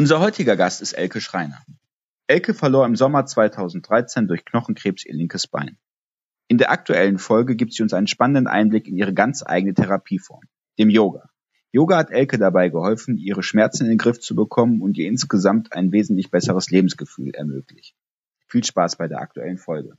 Unser heutiger Gast ist Elke Schreiner. Elke verlor im Sommer 2013 durch Knochenkrebs ihr linkes Bein. In der aktuellen Folge gibt sie uns einen spannenden Einblick in ihre ganz eigene Therapieform, dem Yoga. Yoga hat Elke dabei geholfen, ihre Schmerzen in den Griff zu bekommen und ihr insgesamt ein wesentlich besseres Lebensgefühl ermöglicht. Viel Spaß bei der aktuellen Folge.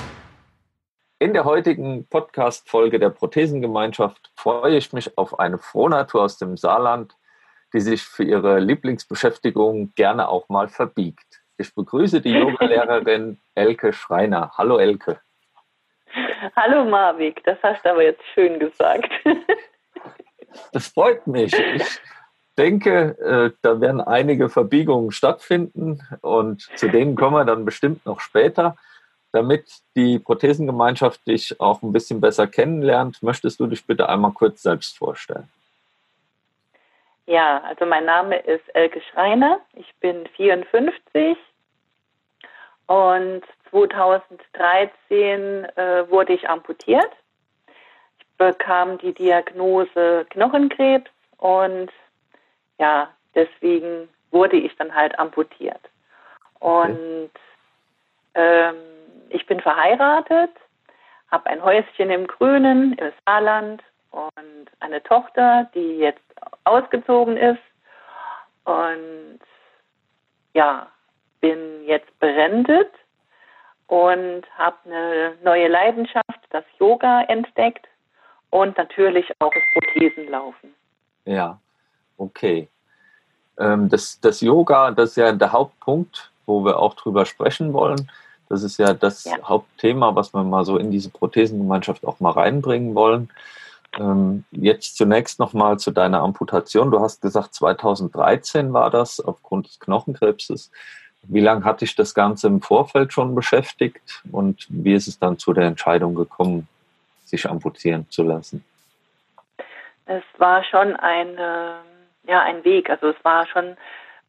In der heutigen Podcast-Folge der Prothesengemeinschaft freue ich mich auf eine Frohnatur aus dem Saarland, die sich für ihre Lieblingsbeschäftigung gerne auch mal verbiegt. Ich begrüße die Yogalehrerin Elke Schreiner. Hallo Elke. Hallo Marvik, das hast du aber jetzt schön gesagt. Das freut mich. Ich denke, äh, da werden einige Verbiegungen stattfinden und zu denen kommen wir dann bestimmt noch später. Damit die Prothesengemeinschaft dich auch ein bisschen besser kennenlernt, möchtest du dich bitte einmal kurz selbst vorstellen? Ja, also mein Name ist Elke Schreiner. Ich bin 54 und 2013 äh, wurde ich amputiert. Ich bekam die Diagnose Knochenkrebs und ja, deswegen wurde ich dann halt amputiert. Und okay. ähm, ich bin verheiratet, habe ein Häuschen im Grünen, im Saarland und eine Tochter, die jetzt ausgezogen ist. Und ja, bin jetzt berendet und habe eine neue Leidenschaft, das Yoga entdeckt und natürlich auch das Prothesenlaufen. Ja, okay. Ähm, das, das Yoga, das ist ja der Hauptpunkt, wo wir auch drüber sprechen wollen. Das ist ja das ja. Hauptthema, was wir mal so in diese Prothesengemeinschaft auch mal reinbringen wollen. Ähm, jetzt zunächst nochmal zu deiner Amputation. Du hast gesagt, 2013 war das aufgrund des Knochenkrebses. Wie lange hat dich das Ganze im Vorfeld schon beschäftigt und wie ist es dann zu der Entscheidung gekommen, sich amputieren zu lassen? Es war schon ein, ja, ein Weg. Also es war schon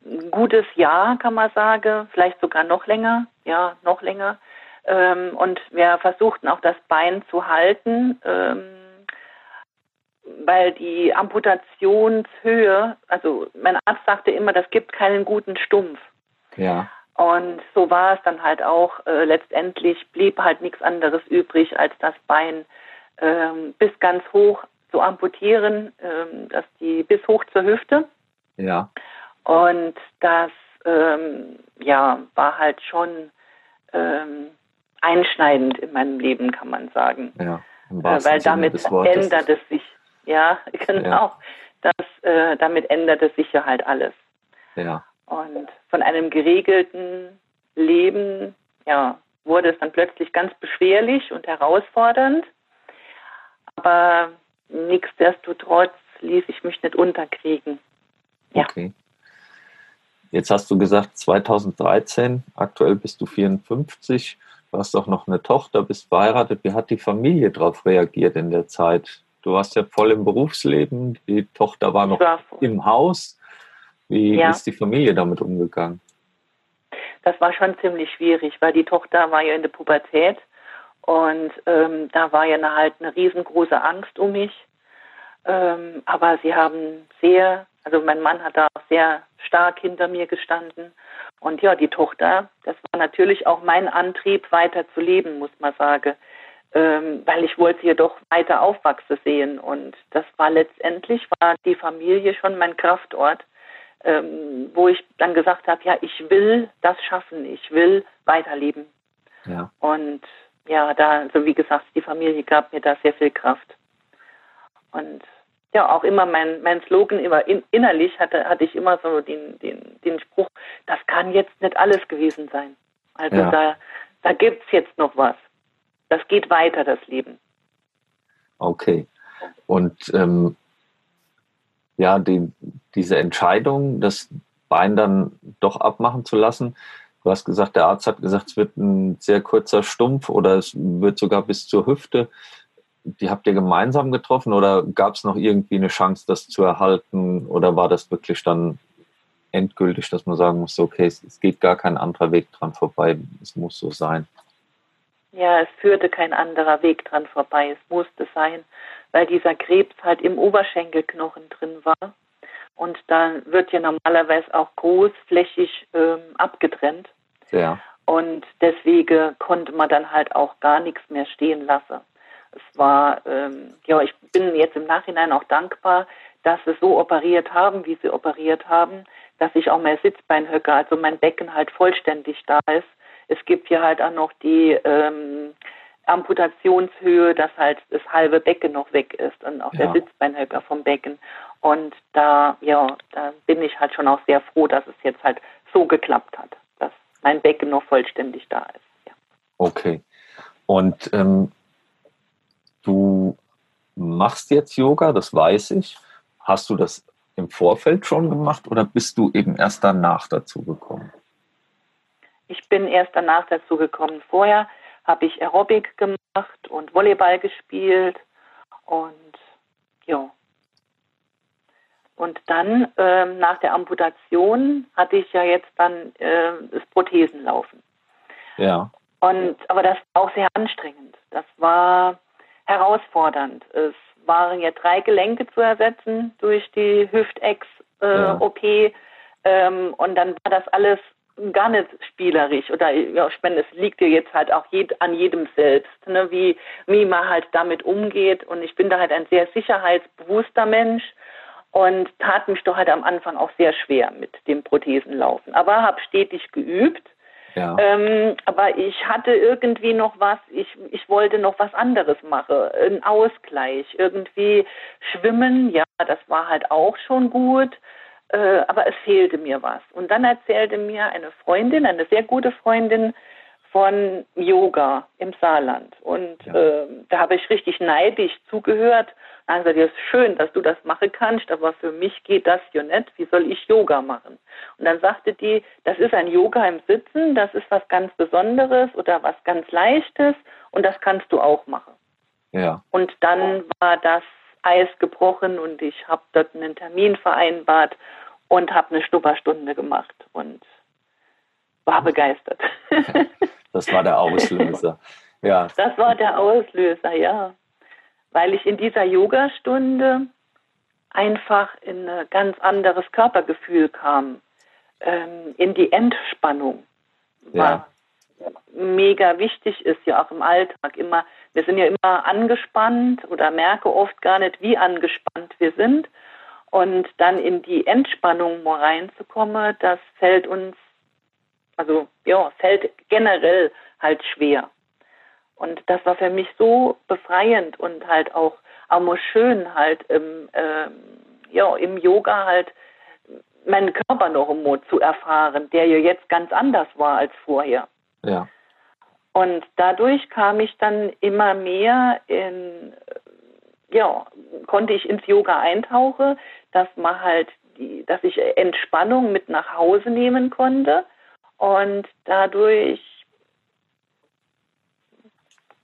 ein gutes Jahr, kann man sagen, vielleicht sogar noch länger, ja, noch länger. Ähm, und wir versuchten auch das Bein zu halten, ähm, weil die Amputationshöhe, also mein Arzt sagte immer, das gibt keinen guten Stumpf. Ja. Und so war es dann halt auch. Äh, letztendlich blieb halt nichts anderes übrig, als das Bein ähm, bis ganz hoch zu amputieren, ähm, dass die bis hoch zur Hüfte. Ja. Und das ähm, ja, war halt schon ähm, einschneidend in meinem Leben, kann man sagen. Ja, äh, weil damit ändert es sich. Ja, genau. Ja. Das, äh, damit ändert es sich ja halt alles. Ja. Und von einem geregelten Leben, ja, wurde es dann plötzlich ganz beschwerlich und herausfordernd. Aber nichtsdestotrotz ließ ich mich nicht unterkriegen. Ja. Okay. Jetzt hast du gesagt 2013, aktuell bist du 54, du hast auch noch eine Tochter, bist verheiratet. Wie hat die Familie darauf reagiert in der Zeit? Du warst ja voll im Berufsleben, die Tochter war noch war im Haus. Wie ja. ist die Familie damit umgegangen? Das war schon ziemlich schwierig, weil die Tochter war ja in der Pubertät und ähm, da war ja eine, halt eine riesengroße Angst um mich. Ähm, aber sie haben sehr also mein Mann hat da sehr stark hinter mir gestanden. Und ja, die Tochter, das war natürlich auch mein Antrieb, weiter zu leben, muss man sagen. Ähm, weil ich wollte sie ja doch weiter aufwachsen sehen. Und das war letztendlich, war die Familie schon mein Kraftort, ähm, wo ich dann gesagt habe, ja, ich will das schaffen, ich will weiterleben. Ja. Und ja, da, also wie gesagt, die Familie gab mir da sehr viel Kraft. Und ja auch immer mein, mein Slogan, immer in, innerlich hatte, hatte ich immer so den, den, den Spruch, das kann jetzt nicht alles gewesen sein. Also ja. da, da gibt es jetzt noch was. Das geht weiter, das Leben. Okay. Und ähm, ja, die, diese Entscheidung, das Bein dann doch abmachen zu lassen. Du hast gesagt, der Arzt hat gesagt, es wird ein sehr kurzer Stumpf oder es wird sogar bis zur Hüfte. Die habt ihr gemeinsam getroffen oder gab es noch irgendwie eine Chance, das zu erhalten? Oder war das wirklich dann endgültig, dass man sagen muss, okay, es, es geht gar kein anderer Weg dran vorbei, es muss so sein? Ja, es führte kein anderer Weg dran vorbei, es musste sein, weil dieser Krebs halt im Oberschenkelknochen drin war. Und dann wird ja normalerweise auch großflächig ähm, abgetrennt. Ja. Und deswegen konnte man dann halt auch gar nichts mehr stehen lassen. Es war, ähm, ja, ich bin jetzt im Nachhinein auch dankbar, dass sie so operiert haben, wie sie operiert haben, dass ich auch mehr Sitzbeinhöcker, also mein Becken halt vollständig da ist. Es gibt hier halt auch noch die ähm, Amputationshöhe, dass halt das halbe Becken noch weg ist und auch ja. der Sitzbeinhöcker vom Becken. Und da, ja, da bin ich halt schon auch sehr froh, dass es jetzt halt so geklappt hat, dass mein Becken noch vollständig da ist. Ja. Okay. Und ähm, du machst jetzt Yoga, das weiß ich. Hast du das im Vorfeld schon gemacht oder bist du eben erst danach dazu gekommen? Ich bin erst danach dazu gekommen. Vorher habe ich Aerobic gemacht und Volleyball gespielt und ja. Und dann ähm, nach der Amputation hatte ich ja jetzt dann äh, das Prothesenlaufen. Ja. Und aber das war auch sehr anstrengend. Das war herausfordernd. Es waren ja drei Gelenke zu ersetzen durch die Hüftex-OP. Äh, ja. ähm, und dann war das alles gar nicht spielerisch oder ja, ich meine, es liegt dir jetzt halt auch jed, an jedem selbst, ne, wie, wie man halt damit umgeht. Und ich bin da halt ein sehr sicherheitsbewusster Mensch und tat mich doch halt am Anfang auch sehr schwer mit dem Prothesenlaufen. Aber habe stetig geübt. Ähm, aber ich hatte irgendwie noch was, ich, ich wollte noch was anderes machen, ein Ausgleich, irgendwie schwimmen, ja, das war halt auch schon gut äh, aber es fehlte mir was. Und dann erzählte mir eine Freundin, eine sehr gute Freundin, von Yoga im Saarland. Und ja. äh, da habe ich richtig neidisch zugehört. Dann gesagt, ja, ist schön, dass du das machen kannst, aber für mich geht das ja nicht. Wie soll ich Yoga machen? Und dann sagte die, das ist ein Yoga im Sitzen, das ist was ganz Besonderes oder was ganz Leichtes und das kannst du auch machen. Ja. Und dann war das Eis gebrochen und ich habe dort einen Termin vereinbart und habe eine Schnupperstunde gemacht und war begeistert. das war der Auslöser. Ja. Das war der Auslöser, ja. Weil ich in dieser Yogastunde einfach in ein ganz anderes Körpergefühl kam, ähm, in die Entspannung. Ja. mega wichtig ist ja auch im Alltag immer, wir sind ja immer angespannt oder merke oft gar nicht, wie angespannt wir sind. Und dann in die Entspannung mal reinzukommen, das fällt uns, also ja, fällt generell halt schwer. Und das war für mich so befreiend und halt auch, mal schön halt im, ähm, ja, im Yoga halt meinen Körper noch einmal zu erfahren, der ja jetzt ganz anders war als vorher. Ja. Und dadurch kam ich dann immer mehr in, ja, konnte ich ins Yoga eintauchen, dass man halt die, dass ich Entspannung mit nach Hause nehmen konnte und dadurch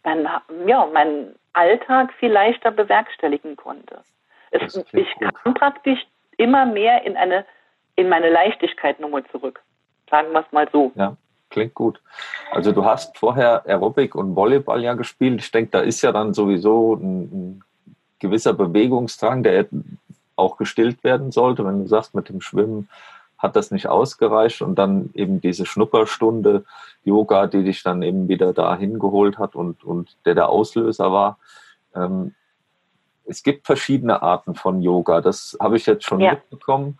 mein, ja, meinen Alltag viel leichter bewerkstelligen konnte. Es, ich kam praktisch immer mehr in eine in meine Leichtigkeit nochmal zurück. Sagen wir es mal so. Ja, klingt gut. Also du hast vorher Aerobic und Volleyball ja gespielt. Ich denke, da ist ja dann sowieso ein, ein gewisser Bewegungsdrang, der auch gestillt werden sollte. Wenn du sagst, mit dem Schwimmen hat das nicht ausgereicht und dann eben diese Schnupperstunde Yoga, die dich dann eben wieder da hingeholt hat und, und der der Auslöser war. Ähm, es gibt verschiedene Arten von Yoga, das habe ich jetzt schon ja. mitbekommen.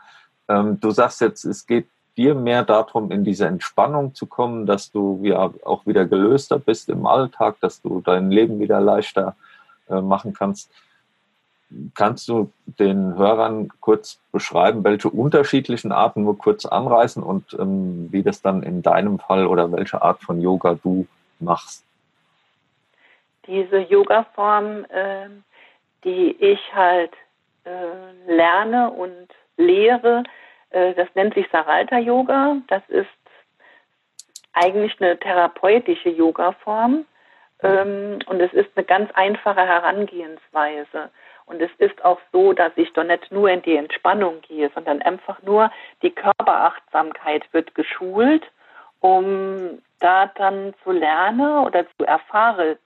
Ähm, du sagst jetzt, es geht dir mehr darum, in diese Entspannung zu kommen, dass du ja auch wieder gelöster bist im Alltag, dass du dein Leben wieder leichter äh, machen kannst. Kannst du den Hörern kurz beschreiben, welche unterschiedlichen Arten nur kurz anreißen und ähm, wie das dann in deinem Fall oder welche Art von Yoga du machst? Diese Yoga-Form, äh, die ich halt äh, lerne und lehre, Äh, das nennt sich Saralta Yoga. Das ist eigentlich eine therapeutische Yoga-Form. Ähm, und es ist eine ganz einfache Herangehensweise. Und es ist auch so, dass ich doch nicht nur in die Entspannung gehe, sondern einfach nur die Körperachtsamkeit wird geschult, um da dann zu lernen oder zu erfahren,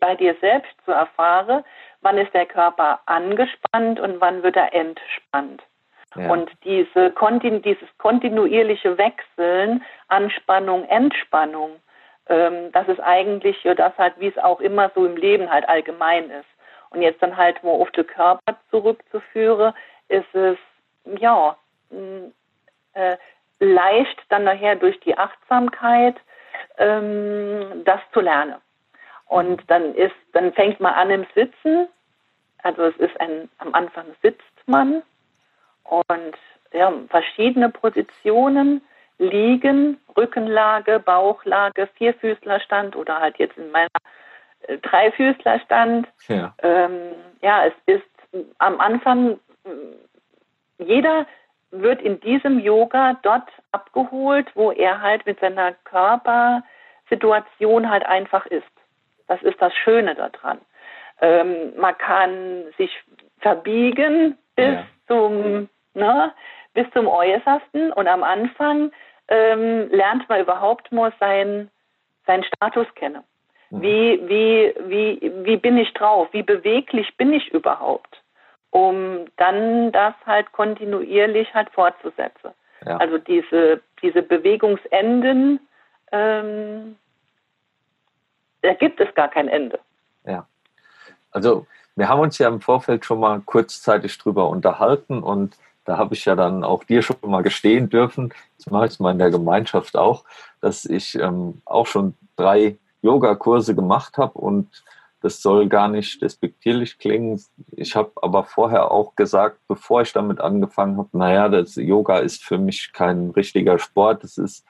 bei dir selbst zu erfahren, wann ist der Körper angespannt und wann wird er entspannt. Ja. Und diese, dieses kontinuierliche Wechseln, Anspannung, Entspannung, ähm, das ist eigentlich ja das halt, wie es auch immer so im Leben halt allgemein ist. Und jetzt dann halt wo auf den Körper zurückzuführen, ist es ja äh, leicht dann nachher durch die Achtsamkeit ähm, das zu lernen. Und dann ist, dann fängt man an im Sitzen. Also es ist ein, am Anfang sitzt man und ja, verschiedene Positionen liegen, Rückenlage, Bauchlage, Vierfüßlerstand oder halt jetzt in meiner Dreifüßlerstand. Ja. Ähm, ja, es ist am Anfang, jeder wird in diesem Yoga dort abgeholt, wo er halt mit seiner Körpersituation halt einfach ist. Das ist das Schöne daran. Ähm, man kann sich verbiegen bis ja. zum ne, bis zum Äußersten und am Anfang ähm, lernt man überhaupt mal seinen sein Status kennen. Mhm. Wie, wie, wie, wie bin ich drauf? Wie beweglich bin ich überhaupt? Um dann das halt kontinuierlich halt fortzusetzen. Ja. Also diese, diese Bewegungsenden, ähm, da gibt es gar kein Ende. Ja. Also wir haben uns ja im Vorfeld schon mal kurzzeitig drüber unterhalten und da habe ich ja dann auch dir schon mal gestehen dürfen, das mache ich mal in der Gemeinschaft auch, dass ich ähm, auch schon drei Yoga-Kurse gemacht habe und das soll gar nicht despektierlich klingen. Ich habe aber vorher auch gesagt, bevor ich damit angefangen habe, naja, das Yoga ist für mich kein richtiger Sport. Das ist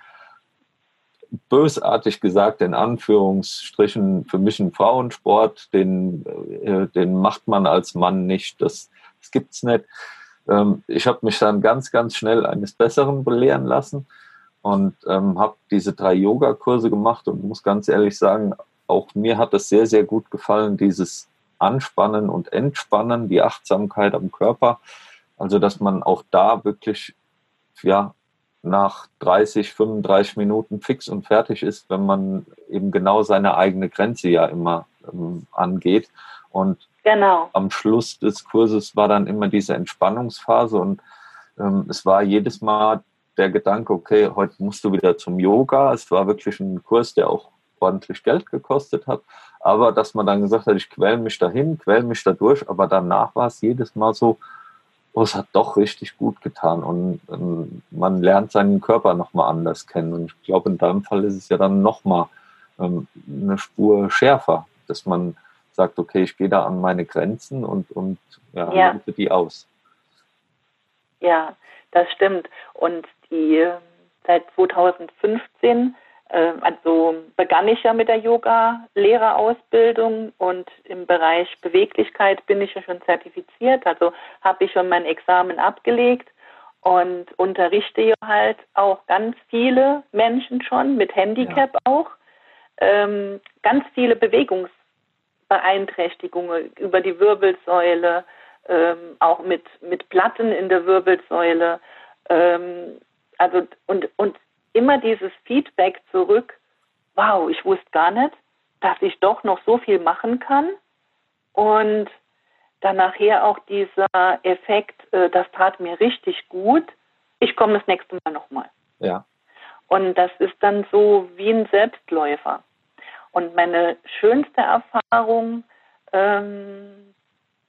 bösartig gesagt, in Anführungsstrichen, für mich ein Frauensport. Den, äh, den macht man als Mann nicht. Das, das es nicht. Ähm, ich habe mich dann ganz, ganz schnell eines Besseren belehren lassen und ähm, habe diese drei Yoga-Kurse gemacht und muss ganz ehrlich sagen, auch mir hat das sehr, sehr gut gefallen, dieses Anspannen und Entspannen, die Achtsamkeit am Körper. Also, dass man auch da wirklich, ja, nach 30, 35 Minuten fix und fertig ist, wenn man eben genau seine eigene Grenze ja immer ähm, angeht. Und Genau. Am Schluss des Kurses war dann immer diese Entspannungsphase und ähm, es war jedes Mal der Gedanke, okay, heute musst du wieder zum Yoga. Es war wirklich ein Kurs, der auch ordentlich Geld gekostet hat. Aber dass man dann gesagt hat, ich quäle mich dahin, quäle mich da durch, aber danach war es jedes Mal so, oh, es hat doch richtig gut getan und ähm, man lernt seinen Körper nochmal anders kennen. Und ich glaube, in deinem Fall ist es ja dann nochmal ähm, eine Spur schärfer, dass man sagt, okay, ich gehe da an meine Grenzen und, und ja, ja. die aus. Ja, das stimmt. Und die seit 2015, äh, also begann ich ja mit der Yoga-Lehrerausbildung und im Bereich Beweglichkeit bin ich ja schon zertifiziert. Also habe ich schon mein Examen abgelegt und unterrichte ja halt auch ganz viele Menschen schon mit Handicap ja. auch. Ähm, ganz viele Bewegungs Beeinträchtigungen über die Wirbelsäule, ähm, auch mit, mit Platten in der Wirbelsäule. Ähm, also und, und immer dieses Feedback zurück, wow, ich wusste gar nicht, dass ich doch noch so viel machen kann. Und dann nachher auch dieser Effekt, äh, das tat mir richtig gut, ich komme das nächste Mal nochmal. Ja. Und das ist dann so wie ein Selbstläufer. Und meine schönste Erfahrung ähm,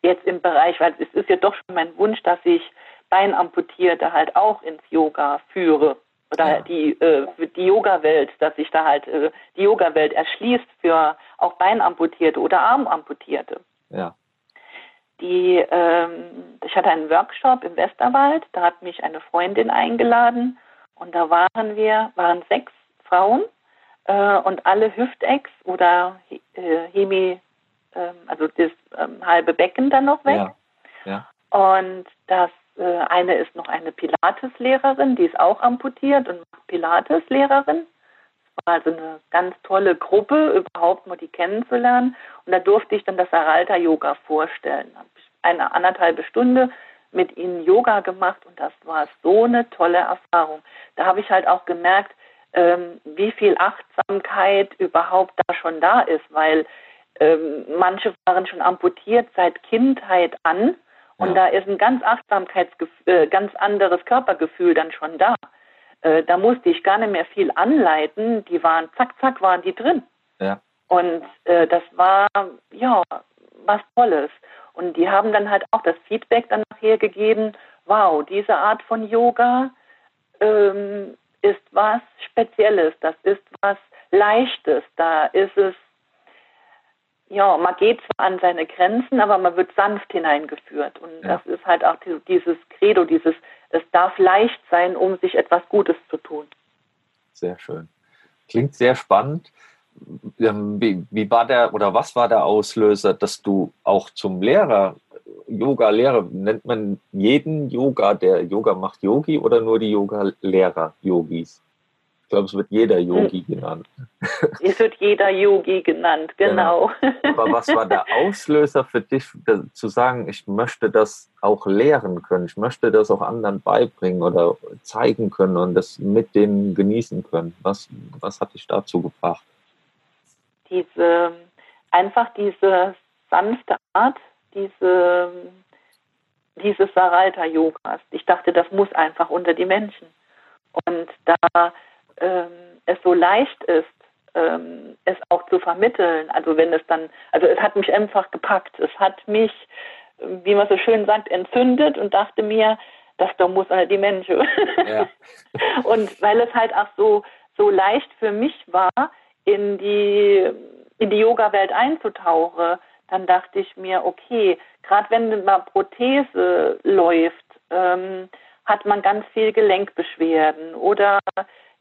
jetzt im Bereich, weil es ist ja doch schon mein Wunsch, dass ich Beinamputierte halt auch ins Yoga führe oder ja. die, äh, die Yoga-Welt, dass sich da halt äh, die Yoga-Welt erschließt für auch Beinamputierte oder Armamputierte. Ja. Die, ähm, ich hatte einen Workshop im Westerwald, da hat mich eine Freundin eingeladen und da waren wir, waren sechs Frauen äh, und alle Hüftecks oder äh, Hemi, äh, also das ähm, halbe Becken dann noch weg. Ja. ja. Und das eine ist noch eine Pilates-Lehrerin, die ist auch amputiert und macht Pilates-Lehrerin. Es war also eine ganz tolle Gruppe, überhaupt mal die kennenzulernen. Und da durfte ich dann das Aralta-Yoga vorstellen. Habe ich eine anderthalbe Stunde mit ihnen Yoga gemacht und das war so eine tolle Erfahrung. Da habe ich halt auch gemerkt, ähm, wie viel Achtsamkeit überhaupt da schon da ist, weil ähm, manche waren schon amputiert seit Kindheit an und ja. da ist ein ganz Achtsamkeitsgefühl, äh, ganz anderes Körpergefühl dann schon da. Äh, da musste ich gar nicht mehr viel anleiten, die waren, zack, zack, waren die drin. Ja. Und äh, das war, ja, was Tolles. Und die haben dann halt auch das Feedback dann nachher gegeben, wow, diese Art von Yoga ähm, ist was Spezielles, das ist was Leichtes, da ist es, ja, man geht zwar an seine Grenzen, aber man wird sanft hineingeführt. Und ja. das ist halt auch dieses Credo, dieses, es darf leicht sein, um sich etwas Gutes zu tun. Sehr schön. Klingt sehr spannend. Ähm, wie, wie war der oder was war der Auslöser, dass du auch zum Lehrer, Yoga-Lehrer, nennt man jeden Yoga, der Yoga macht Yogi oder nur die Yoga-Lehrer Yogis? Ich glaube, es wird jeder Yogi hm. genannt. Es wird jeder Yogi genannt, genau. genau. Aber was war der Auslöser für dich, zu sagen, ich möchte das auch lehren können, ich möchte das auch anderen beibringen oder zeigen können und das mit denen genießen können? Was, was hat dich dazu gebracht? diese, einfach diese sanfte Art, diese, dieses Saralta-Yogas. Ich dachte, das muss einfach unter die Menschen. Und da ähm, es so leicht ist, ähm, es auch zu vermitteln, also wenn es dann, also es hat mich einfach gepackt, es hat mich, wie man so schön sagt, entzündet und dachte mir, das doch muss unter die Menschen. Ja. und weil es halt auch so, so leicht für mich war, in die, in die Yoga-Welt einzutauchen, dann dachte ich mir, okay, gerade wenn mal Prothese läuft, ähm, hat man ganz viel Gelenkbeschwerden oder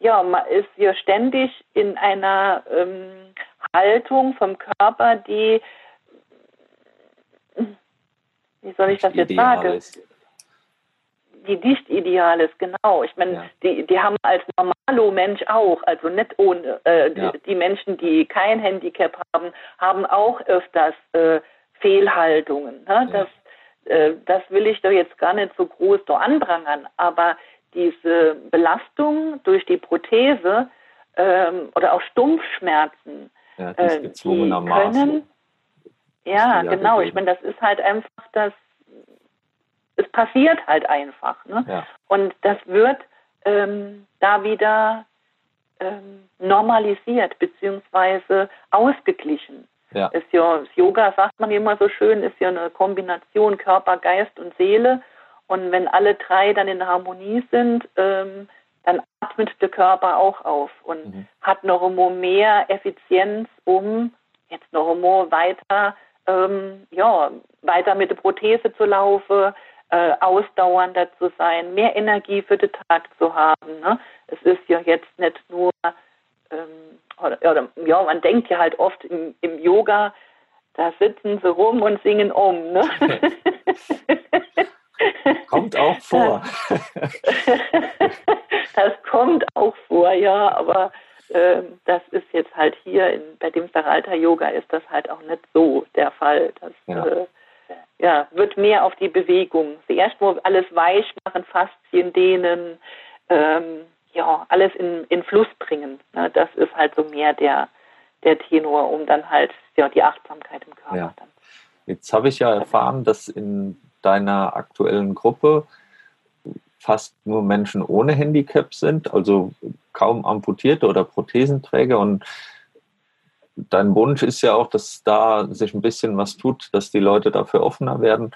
ja, man ist ja ständig in einer ähm, Haltung vom Körper, die, wie soll ich das jetzt sagen? die nicht ideal ist, genau. Ich meine, ja. die, die haben als normalo Mensch auch, also nicht ohne, äh, ja. die, die, Menschen, die kein Handicap haben, haben auch öfters äh, Fehlhaltungen. Ne? Ja. Das, äh, das will ich doch jetzt gar nicht so groß da anprangern, aber diese Belastung durch die Prothese ähm, oder auch Stumpfschmerzen, ja, äh, die können, ja, genau. Ich meine, das ist halt einfach das es passiert halt einfach. Ne? Ja. Und das wird ähm, da wieder ähm, normalisiert beziehungsweise ausgeglichen. Ja. Ist ja, das Yoga, sagt man immer so schön, ist ja eine Kombination Körper, Geist und Seele. Und wenn alle drei dann in Harmonie sind, ähm, dann atmet der Körper auch auf und mhm. hat noch einmal mehr Effizienz, um jetzt noch einmal weiter, ähm, ja, weiter mit der Prothese zu laufen, äh, ausdauernder zu sein, mehr Energie für den Tag zu haben. Ne? Es ist ja jetzt nicht nur, ähm, oder, oder, ja, man denkt ja halt oft im, im, Yoga, da sitzen sie rum und singen um. Ne? kommt auch vor. das kommt auch vor, ja, aber äh, das ist jetzt halt hier in, bei dem Saralta Yoga ist das halt auch nicht so der Fall. Das, ja. äh, ja, wird mehr auf die Bewegung. Zuerst mal alles weich machen, Faszien dehnen, ähm, ja, alles in, in Fluss bringen. Ne? Das ist halt so mehr der, der Tenor, um dann halt ja, die Achtsamkeit im Körper ja. dann. Jetzt habe ich ja erfahren, dass in deiner aktuellen Gruppe fast nur Menschen ohne Handicap sind, also kaum Amputierte oder Prothesenträger und dein Wunsch ist ja auch, dass da sich ein bisschen was tut, dass die Leute dafür offener werden.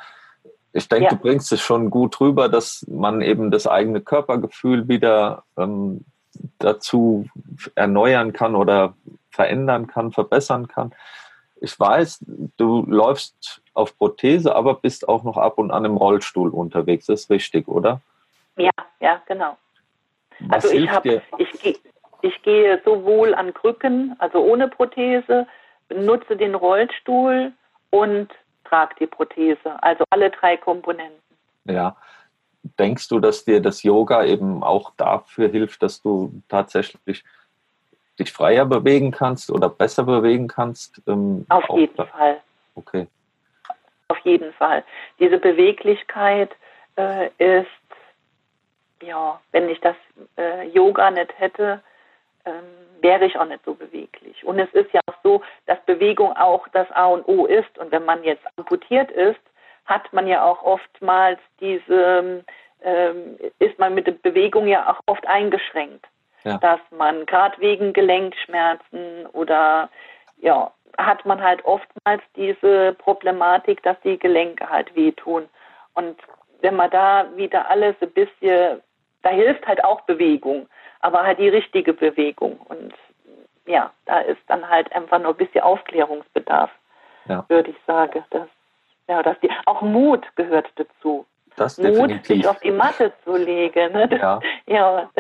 Ich denke, ja. du bringst es schon gut rüber, dass man eben das eigene Körpergefühl wieder ähm, dazu erneuern kann oder verändern kann, verbessern kann. Ich weiß, du läufst auf Prothese, aber bist auch noch ab und an im Rollstuhl unterwegs. Das ist richtig, oder? Ja, ja, genau. Was also ich habe, ich, ich gehe sowohl an Krücken, also ohne Prothese, nutze den Rollstuhl und trage die Prothese. Also alle drei Komponenten. Ja. denkst du, dass dir das Yoga eben auch dafür hilft, dass du tatsächlich dich freier bewegen kannst oder besser bewegen kannst? Ähm, Auf jeden da? Fall. Okay. Auf jeden Fall. Diese Beweglichkeit äh, ist, ja, wenn ich das äh, Yoga nicht hätte, ähm, wäre ich auch nicht so beweglich. Und es ist ja auch so, dass Bewegung auch das A und O ist. Und wenn man jetzt amputiert ist, hat man ja auch oftmals diese, ähm, ist man mit der Bewegung ja auch oft eingeschränkt. Ja. Dass man gerade wegen Gelenkschmerzen oder ja, hat man halt oftmals diese Problematik, dass die Gelenke halt wehtun. Und wenn man da wieder alles ein bisschen, da hilft halt auch Bewegung, aber halt die richtige Bewegung. Und ja, da ist dann halt einfach nur ein bisschen Aufklärungsbedarf, ja. würde ich sagen. Das, ja, dass die, auch Mut gehört dazu. Das Mut, definitiv. sich auf die Matte zu legen. Ne? Ja. ja.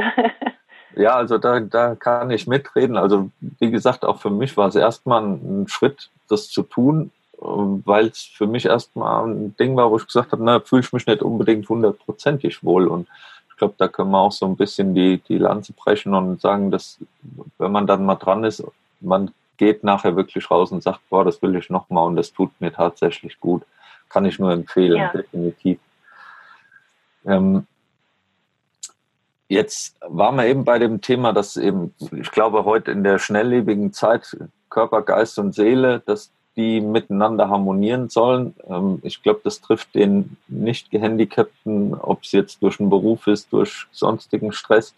Ja, also da, da kann ich mitreden. Also wie gesagt, auch für mich war es erstmal ein Schritt, das zu tun, weil es für mich erstmal ein Ding war, wo ich gesagt habe, na, fühle ich mich nicht unbedingt hundertprozentig wohl. Und ich glaube, da können wir auch so ein bisschen die, die Lanze brechen und sagen, dass wenn man dann mal dran ist, man geht nachher wirklich raus und sagt, boah, das will ich nochmal und das tut mir tatsächlich gut. Kann ich nur empfehlen, ja. definitiv. Ähm, Jetzt waren wir eben bei dem Thema, dass eben, ich glaube, heute in der schnelllebigen Zeit Körper, Geist und Seele, dass die miteinander harmonieren sollen. Ähm, ich glaube, das trifft den nicht gehandicapten, ob es jetzt durch einen Beruf ist, durch sonstigen Stress,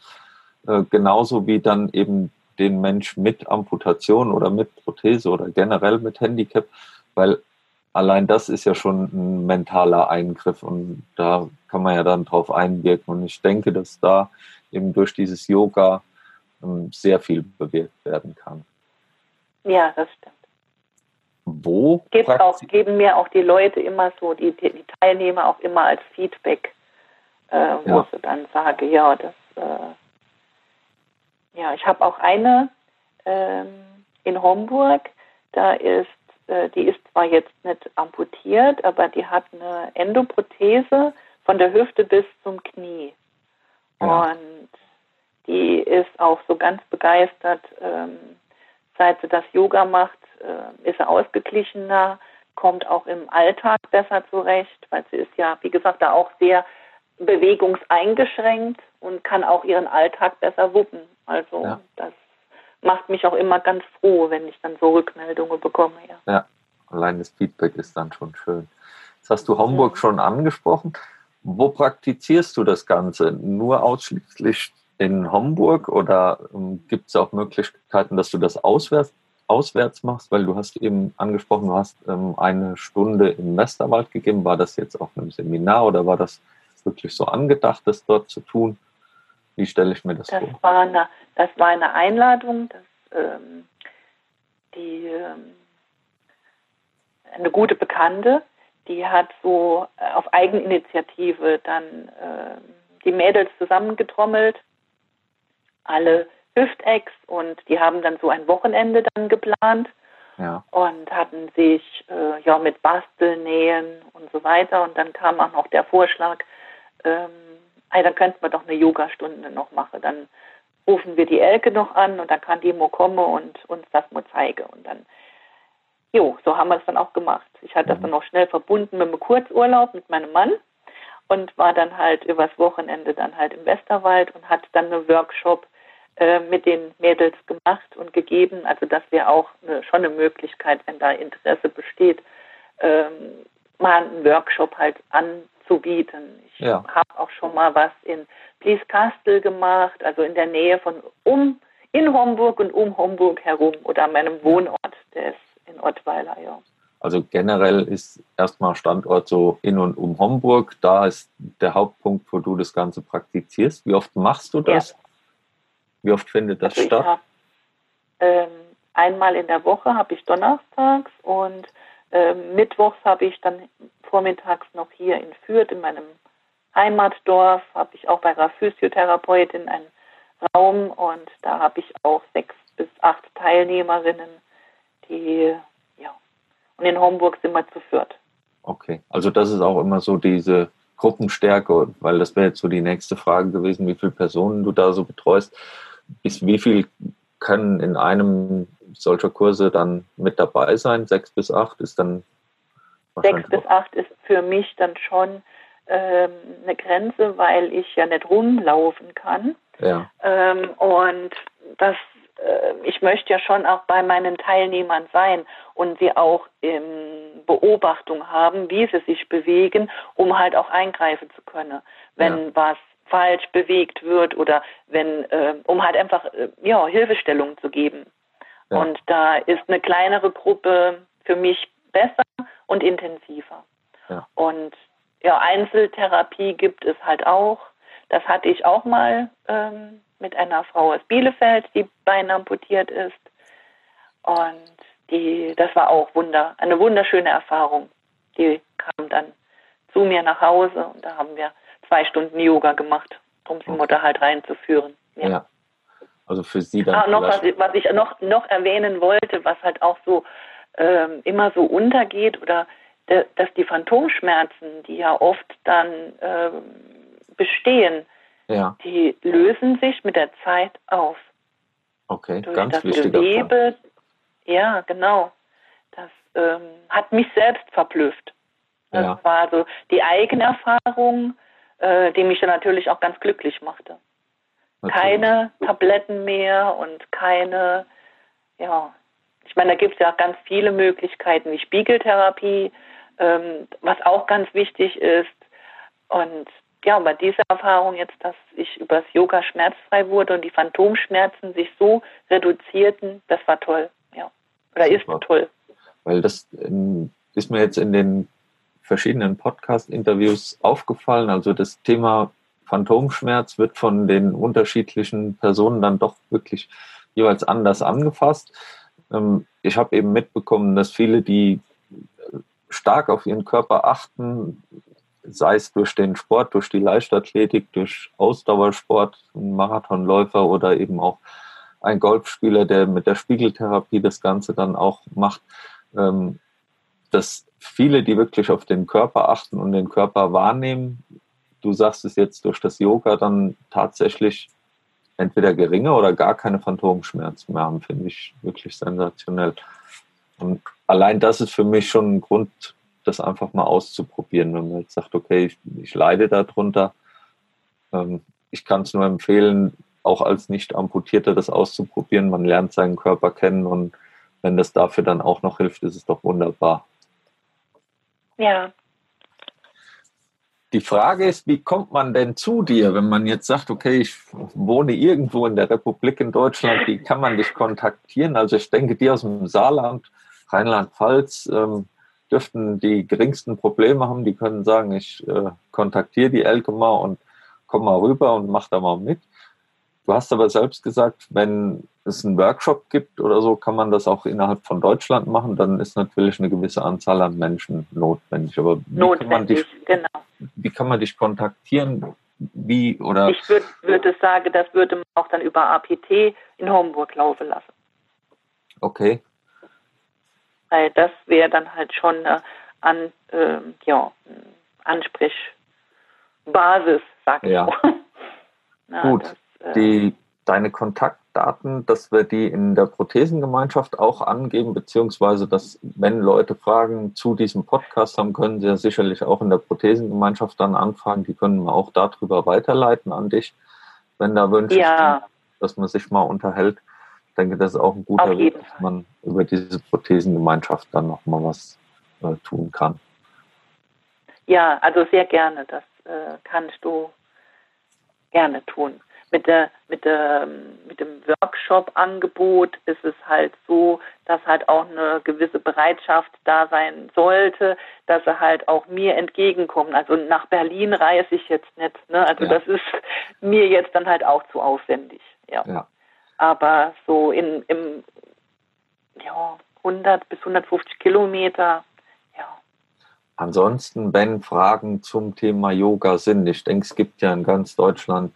äh, genauso wie dann eben den Mensch mit Amputation oder mit Prothese oder generell mit Handicap, weil allein das ist ja schon ein mentaler Eingriff und da kann man ja dann drauf einwirken. Und ich denke, dass da eben durch dieses Yoga ähm, sehr viel bewirkt werden kann. Ja, das stimmt. Wo? Gibt auch, geben mir auch die Leute immer so, die, die Teilnehmer auch immer als Feedback, äh, wo ja. sie dann sage, ja, das, äh, ja, ich habe auch eine ähm, in Homburg, da ist, äh, die ist zwar jetzt nicht amputiert, aber die hat eine Endoprothese von der Hüfte bis zum Knie. Ja. Und die ist auch so ganz begeistert. Ähm, seit sie das Yoga macht, äh, ist sie ausgeglichener, kommt auch im Alltag besser zurecht, weil sie ist ja, wie gesagt, da auch sehr bewegungseingeschränkt und kann auch ihren Alltag besser wuppen. Also ja. das macht mich auch immer ganz froh, wenn ich dann so Rückmeldungen bekomme. Ja. ja, allein das Feedback ist dann schon schön. Jetzt hast du Homburg schon angesprochen. Wo praktizierst du das Ganze? Nur ausschließlich in Homburg oder ähm, gibt es auch Möglichkeiten, dass du das auswärts, auswärts machst? Weil du hast eben angesprochen, du hast ähm, eine Stunde im Westerwald gegeben. War das jetzt auf einem Seminar oder war das wirklich so angedacht, das dort zu tun? Wie stelle ich mir das, das vor? War eine, das war eine Einladung, dass ähm, die ähm, eine gute Bekannte die hat so äh, auf Eigeninitiative dann äh, die Mädels zusammengetrommelt, alle Hüftecks und die haben dann so ein Wochenende dann geplant ja. und hatten sich äh, ja mit Basteln, Nähen und so weiter und dann kam auch noch der Vorschlag, ähm, ey, dann könnten wir doch eine Yogastunde noch machen, dann rufen wir die Elke noch an und dann kann die Mo kommen und uns das mal zeigen und dann Jo, so haben wir es dann auch gemacht. Ich hatte das dann noch schnell verbunden mit einem Kurzurlaub mit meinem Mann und war dann halt übers Wochenende dann halt im Westerwald und hat dann einen Workshop äh, mit den Mädels gemacht und gegeben. Also das wäre auch eine, schon eine Möglichkeit, wenn da Interesse besteht, ähm, mal einen Workshop halt anzubieten. Ich ja. habe auch schon mal was in Blieskastel gemacht, also in der Nähe von um in Homburg und um Homburg herum oder an meinem Wohnort. Der ist in Ottweiler, ja. Also generell ist erstmal Standort so in und um Homburg. Da ist der Hauptpunkt, wo du das Ganze praktizierst. Wie oft machst du das? Ja. Wie oft findet das also statt? Hab, ähm, einmal in der Woche habe ich donnerstags und mittwochs habe ich dann vormittags noch hier in Fürth in meinem Heimatdorf, habe ich auch bei einer Physiotherapeutin einen Raum und da habe ich auch sechs bis acht Teilnehmerinnen die, ja. Und in Homburg sind wir zu viert. Okay, also das ist auch immer so diese Gruppenstärke, weil das wäre jetzt so die nächste Frage gewesen, wie viele Personen du da so betreust. Bis wie viel können in einem solcher Kurse dann mit dabei sein? Sechs bis acht ist dann Sechs bis acht ist für mich dann schon ähm, eine Grenze, weil ich ja nicht rumlaufen kann. Ja. Ähm, und das, äh, ich möchte ja schon auch bei meinen Teilnehmern sein und sie auch in Beobachtung haben, wie sie sich bewegen, um halt auch eingreifen zu können, wenn ja. was falsch bewegt wird oder wenn, äh, um halt einfach äh, ja, Hilfestellung zu geben. Ja. Und da ist eine kleinere Gruppe für mich besser und intensiver. Ja. Und ja, Einzeltherapie gibt es halt auch. Das hatte ich auch mal ähm, mit einer Frau aus Bielefeld, die Bein amputiert ist. Und die, das war auch wunder, eine wunderschöne Erfahrung. Die kam dann zu mir nach Hause und da haben wir zwei Stunden Yoga gemacht, um die Mutter halt reinzuführen. Ja. ja. Also für Sie dann. Ah, noch was, was ich noch, noch erwähnen wollte, was halt auch so ähm, immer so untergeht oder de, dass die Phantomschmerzen, die ja oft dann ähm, bestehen, ja. die lösen sich mit der Zeit auf. Okay, Durch ganz das wichtiger Gewebe, Punkt. Ja, genau. Das ähm, hat mich selbst verblüfft. Das ja. war so die eigene Erfahrung, äh, die mich dann natürlich auch ganz glücklich machte. Natürlich. Keine Tabletten mehr und keine, ja, ich meine, da gibt es ja ganz viele Möglichkeiten wie Spiegeltherapie, ähm, was auch ganz wichtig ist. Und ja, bei dieser Erfahrung jetzt, dass ich übers Yoga schmerzfrei wurde und die Phantomschmerzen sich so reduzierten, das war toll, ja. Oder ist toll. Weil das ähm, ist mir jetzt in den verschiedenen Podcast-Interviews aufgefallen. Also das Thema Phantomschmerz wird von den unterschiedlichen Personen dann doch wirklich jeweils anders angefasst. Ähm, ich habe eben mitbekommen, dass viele, die stark auf ihren Körper achten, sei es durch den Sport, durch die Leichtathletik, durch Ausdauersport, ein Marathonläufer oder eben auch ein Golfspieler, der mit der Spiegeltherapie das Ganze dann auch macht, ähm, dass viele, die wirklich auf den Körper achten und den Körper wahrnehmen, du sagst es jetzt durch das Yoga, dann tatsächlich entweder geringe oder gar keine Phantomschmerzen mehr haben, finde ich wirklich sensationell. Und allein das ist für mich schon ein Grund, das einfach mal auszuprobieren, wenn man jetzt sagt, okay, ich, ich leide darunter. Ähm, ich kann es nur empfehlen, auch als Nicht-Amputierter das auszuprobieren. Man lernt seinen Körper kennen und wenn das dafür dann auch noch hilft, ist es doch wunderbar. Ja. Die Frage ist, wie kommt man denn zu dir, wenn man jetzt sagt, okay, ich wohne irgendwo in der Republik in Deutschland, wie kann man dich kontaktieren? Also ich denke, die aus dem Saarland Rheinland-Pfalz ähm, dürften die geringsten Probleme haben. Die können sagen, ich äh, kontaktiere die Elke mal und komm mal rüber und mach da mal mit. Du hast aber selbst gesagt, wenn es einen Workshop gibt oder so, kann man das auch innerhalb von Deutschland machen. Dann ist natürlich eine gewisse Anzahl an Menschen notwendig. Aber wie notwendig, kann man dich, genau. Wie kann man dich kontaktieren? Wie oder? Ich würde würd sagen, das würde man auch dann über APT in Homburg laufen lassen. Okay. Weil das wäre dann halt schon eine An, äh, ja, Ansprechbasis, sag ich ja. mal. Na, Gut, das, äh, die, deine Kontaktdaten, dass wir die in der Prothesengemeinschaft auch angeben, beziehungsweise dass, wenn Leute Fragen zu diesem Podcast haben, können sie ja sicherlich auch in der Prothesengemeinschaft dann anfragen. Die können wir auch darüber weiterleiten an dich, wenn da Wünsche ja. sind, dass man sich mal unterhält. Ich denke, das ist auch ein guter Weg, dass man über diese Prothesengemeinschaft dann nochmal was äh, tun kann. Ja, also sehr gerne. Das äh, kannst du gerne tun. Mit, der, mit, der, mit dem Workshop-Angebot ist es halt so, dass halt auch eine gewisse Bereitschaft da sein sollte, dass sie halt auch mir entgegenkommen. Also nach Berlin reise ich jetzt nicht. Ne? Also ja. das ist mir jetzt dann halt auch zu aufwendig. Ja. ja. Aber so in, im ja, 100 bis 150 Kilometer. Ansonsten, wenn Fragen zum Thema Yoga sind, ich denke, es gibt ja in ganz Deutschland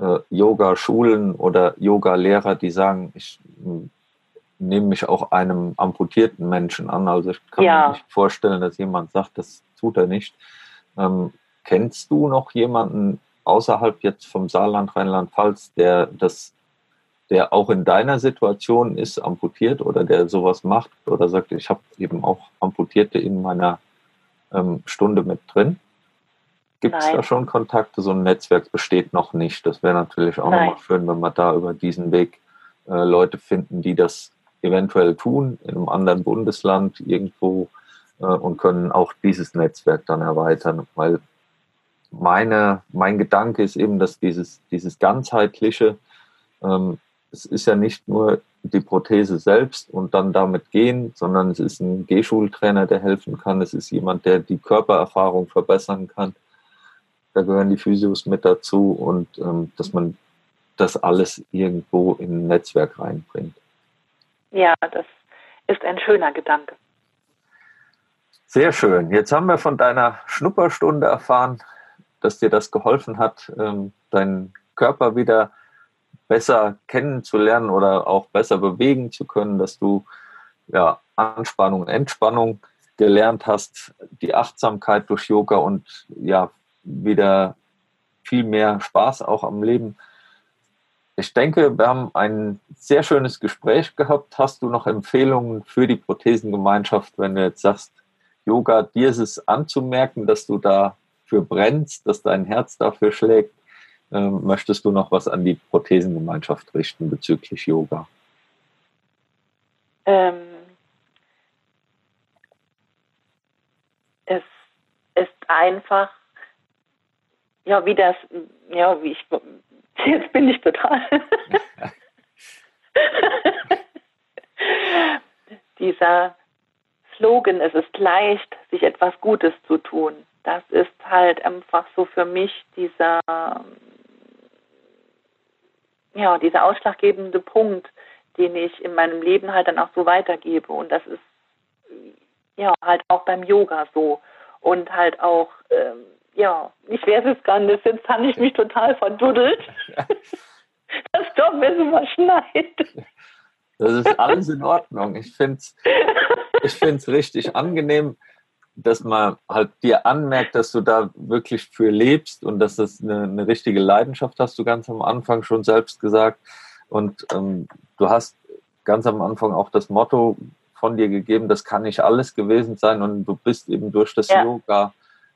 äh, Yoga-Schulen oder Yoga-Lehrer, die sagen, ich hm, nehme mich auch einem amputierten Menschen an. Also ich kann ja. mir nicht vorstellen, dass jemand sagt, das tut er nicht. Ähm, kennst du noch jemanden außerhalb jetzt vom Saarland, Rheinland-Pfalz, der das, der auch in deiner Situation ist, amputiert oder der sowas macht oder sagt, ich habe eben auch Amputierte in meiner ähm, Stunde mit drin? Gibt es da schon Kontakte? So ein Netzwerk besteht noch nicht. Das wäre natürlich auch nochmal schön, wenn wir da über diesen Weg äh, Leute finden, die das eventuell tun in einem anderen Bundesland irgendwo äh, und können auch dieses Netzwerk dann erweitern, weil meine, mein Gedanke ist eben, dass dieses, dieses ganzheitliche, ähm, es ist ja nicht nur die Prothese selbst und dann damit gehen, sondern es ist ein Gehschultrainer, der helfen kann. Es ist jemand, der die Körpererfahrung verbessern kann. Da gehören die Physios mit dazu und ähm, dass man das alles irgendwo in ein Netzwerk reinbringt. Ja, das ist ein schöner Gedanke. Sehr schön. Jetzt haben wir von deiner Schnupperstunde erfahren, dass dir das geholfen hat, ähm, deinen Körper wieder besser kennenzulernen oder auch besser bewegen zu können, dass du ja, Anspannung, Entspannung gelernt hast, die Achtsamkeit durch Yoga und ja, wieder viel mehr Spaß auch am Leben. Ich denke, wir haben ein sehr schönes Gespräch gehabt. Hast du noch Empfehlungen für die Prothesengemeinschaft, wenn du jetzt sagst, Yoga, dir ist es anzumerken, dass du da für brennst, dass dein Herz dafür schlägt, ähm, möchtest du noch was an die Prothesengemeinschaft richten bezüglich Yoga? Ähm, es ist einfach, ja, wie das, ja, wie ich, jetzt bin ich total. Dieser Slogan, es ist leicht, sich etwas Gutes zu tun das ist halt einfach so für mich dieser, ja, dieser ausschlaggebende Punkt, den ich in meinem Leben halt dann auch so weitergebe. Und das ist ja halt auch beim Yoga so. Und halt auch, ähm, ja, ich weiß es gar nicht, jetzt habe ich mich total verduddelt. Das doch mir so mal schneit. Das ist alles in Ordnung. Ich finde es ich find's richtig angenehm dass man halt dir anmerkt, dass du da wirklich für lebst und dass das eine, eine richtige Leidenschaft hast, du ganz am Anfang schon selbst gesagt. Und ähm, du hast ganz am Anfang auch das Motto von dir gegeben, das kann nicht alles gewesen sein und du bist eben durch das ja. Yoga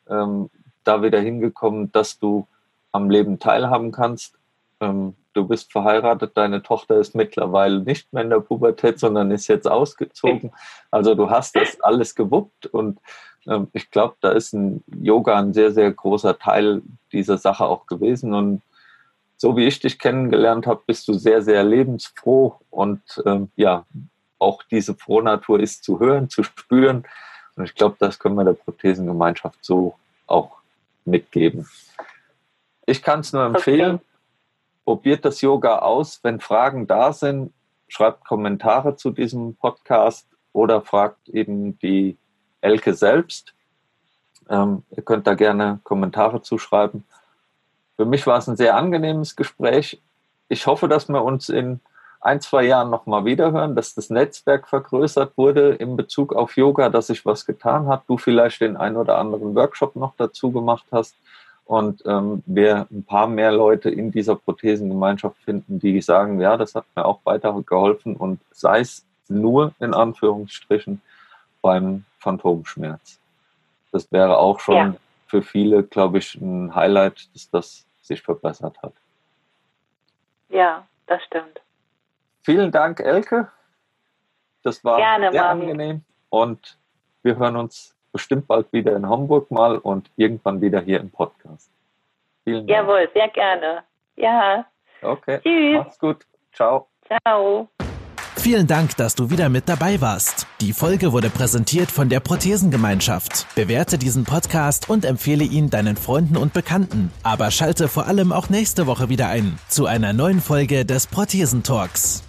ähm, da wieder hingekommen, dass du am Leben teilhaben kannst. Ähm, du bist verheiratet, deine Tochter ist mittlerweile nicht mehr in der Pubertät, sondern ist jetzt ausgezogen. Also du hast das alles gewuppt und ähm, ich glaube, da ist ein Yoga ein sehr, sehr großer Teil dieser Sache auch gewesen. Und so wie ich dich kennengelernt habe, bist du sehr, sehr lebensfroh und ähm, ja, auch diese Frohnatur ist zu hören, zu spüren. Und ich glaube, das können wir der Prothesengemeinschaft so auch mitgeben. Ich kann es nur empfehlen. Okay probiert das Yoga aus. Wenn Fragen da sind, schreibt Kommentare zu diesem Podcast oder fragt eben die Elke selbst. Ähm, ihr könnt da gerne Kommentare zuschreiben. Für mich war es ein sehr angenehmes Gespräch. Ich hoffe, dass wir uns in ein, zwei Jahren nochmal wiederhören, dass das Netzwerk vergrößert wurde in Bezug auf Yoga, dass sich was getan hat. Du vielleicht den ein oder anderen Workshop noch dazu gemacht hast und ähm, wir ein paar mehr Leute in dieser Prothesengemeinschaft finden, die sagen, ja, das hat mir auch weitergeholfen und sei es nur in Anführungsstrichen beim Phantomschmerz. Das wäre auch schon ja. für viele, glaube ich, ein Highlight, dass das sich verbessert hat. Ja, das stimmt. Vielen Dank, Elke. Das war Gerne, sehr Marvin. angenehm und wir hören uns bestimmt bald wieder in Hamburg mal und irgendwann wieder hier im Podcast. Vielen Dank. Jawohl, sehr gerne. Ja. Okay. Tschüss. Mach's gut. Ciao. Ciao. Vielen Dank, dass du wieder mit dabei warst. Die Folge wurde präsentiert von der Prothesengemeinschaft. Bewerte diesen Podcast und empfehle ihn deinen Freunden und Bekannten. Aber schalte vor allem auch nächste Woche wieder ein zu einer neuen Folge des Prothesentalks.